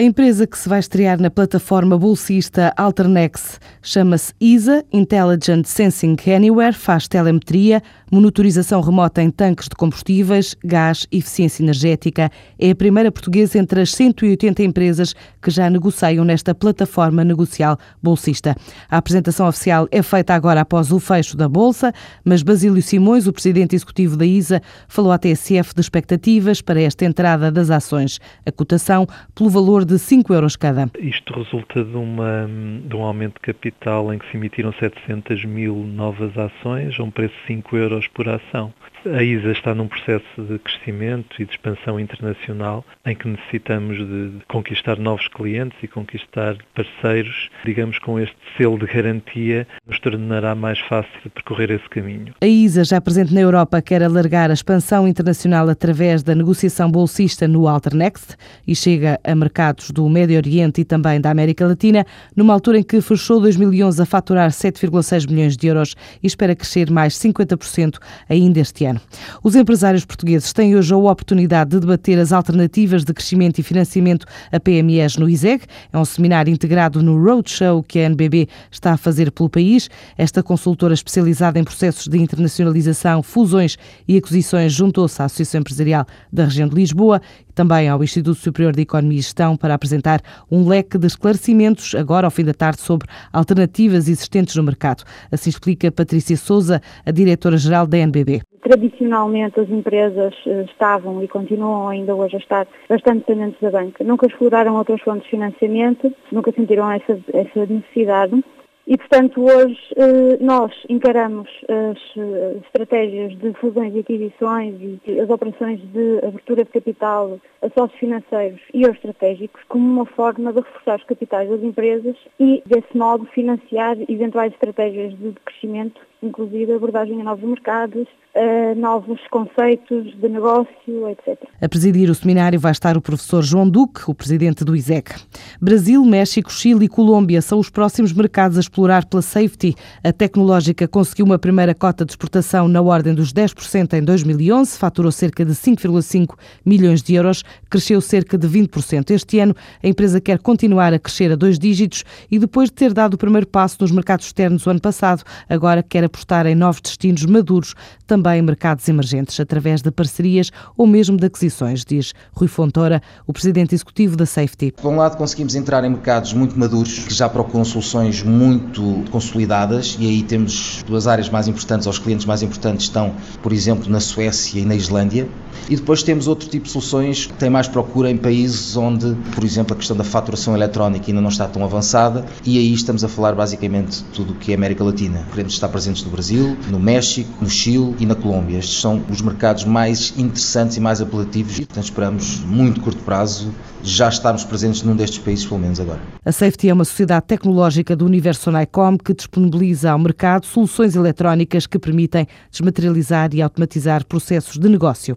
A empresa que se vai estrear na plataforma bolsista Alternex chama-se ISA Intelligent Sensing Anywhere, faz telemetria, monitorização remota em tanques de combustíveis, gás e eficiência energética. É a primeira portuguesa entre as 180 empresas que já negociam nesta plataforma negocial bolsista. A apresentação oficial é feita agora após o fecho da Bolsa, mas Basílio Simões, o presidente executivo da ISA, falou à TSF de expectativas para esta entrada das ações. A cotação pelo valor de 5 euros cada. Isto resulta de, uma, de um aumento de capital em que se emitiram 700 mil novas ações a um preço de 5 euros por ação. A ISA está num processo de crescimento e de expansão internacional em que necessitamos de conquistar novos clientes e conquistar parceiros, digamos, com este selo de garantia, nos tornará mais fácil percorrer esse caminho. A ISA, já presente na Europa, quer alargar a expansão internacional através da negociação bolsista no Alternext e chega a mercados do Médio Oriente e também da América Latina, numa altura em que fechou 2011 a faturar 7,6 milhões de euros e espera crescer mais 50% ainda este ano ano. Os empresários portugueses têm hoje a oportunidade de debater as alternativas de crescimento e financiamento a PMEs no ISEG. É um seminário integrado no Roadshow que a NBB está a fazer pelo país. Esta consultora especializada em processos de internacionalização, fusões e aquisições juntou-se à Associação Empresarial da região de Lisboa e também ao Instituto Superior de Economia e Gestão para apresentar um leque de esclarecimentos agora ao fim da tarde sobre alternativas existentes no mercado. Assim explica Patrícia Souza, a diretora-geral da NBB tradicionalmente as empresas eh, estavam e continuam ainda hoje a estar bastante dependentes da banca. Nunca exploraram outras fontes de financiamento, nunca sentiram essa, essa necessidade. E, portanto, hoje eh, nós encaramos as eh, estratégias de fusões e aquisições e as operações de abertura de capital a sócios financeiros e aos estratégicos como uma forma de reforçar os capitais das empresas e, desse modo, financiar eventuais estratégias de crescimento inclusive abordagem a novos mercados, a novos conceitos de negócio, etc. A presidir o seminário vai estar o professor João Duque, o presidente do ISEC. Brasil, México, Chile e Colômbia são os próximos mercados a explorar pela Safety. A tecnológica conseguiu uma primeira cota de exportação na ordem dos 10% em 2011, faturou cerca de 5,5 milhões de euros, cresceu cerca de 20%. Este ano, a empresa quer continuar a crescer a dois dígitos e depois de ter dado o primeiro passo nos mercados externos o ano passado, agora quer apostar em novos destinos maduros, também em mercados emergentes, através de parcerias ou mesmo de aquisições, diz Rui Fontoura, o presidente executivo da Safety. Por um lado, conseguimos entrar em mercados muito maduros, que já procuram soluções muito consolidadas, e aí temos duas áreas mais importantes, os clientes mais importantes estão, por exemplo, na Suécia e na Islândia, e depois temos outro tipo de soluções que têm mais procura em países onde, por exemplo, a questão da faturação eletrónica ainda não está tão avançada, e aí estamos a falar basicamente tudo o que é América Latina. Queremos estar presentes no Brasil, no México, no Chile e na Colômbia. Estes são os mercados mais interessantes e mais apelativos e, portanto, esperamos, muito curto prazo, já estarmos presentes num destes países, pelo menos agora. A Safety é uma sociedade tecnológica do universo NICOM que disponibiliza ao mercado soluções eletrónicas que permitem desmaterializar e automatizar processos de negócio.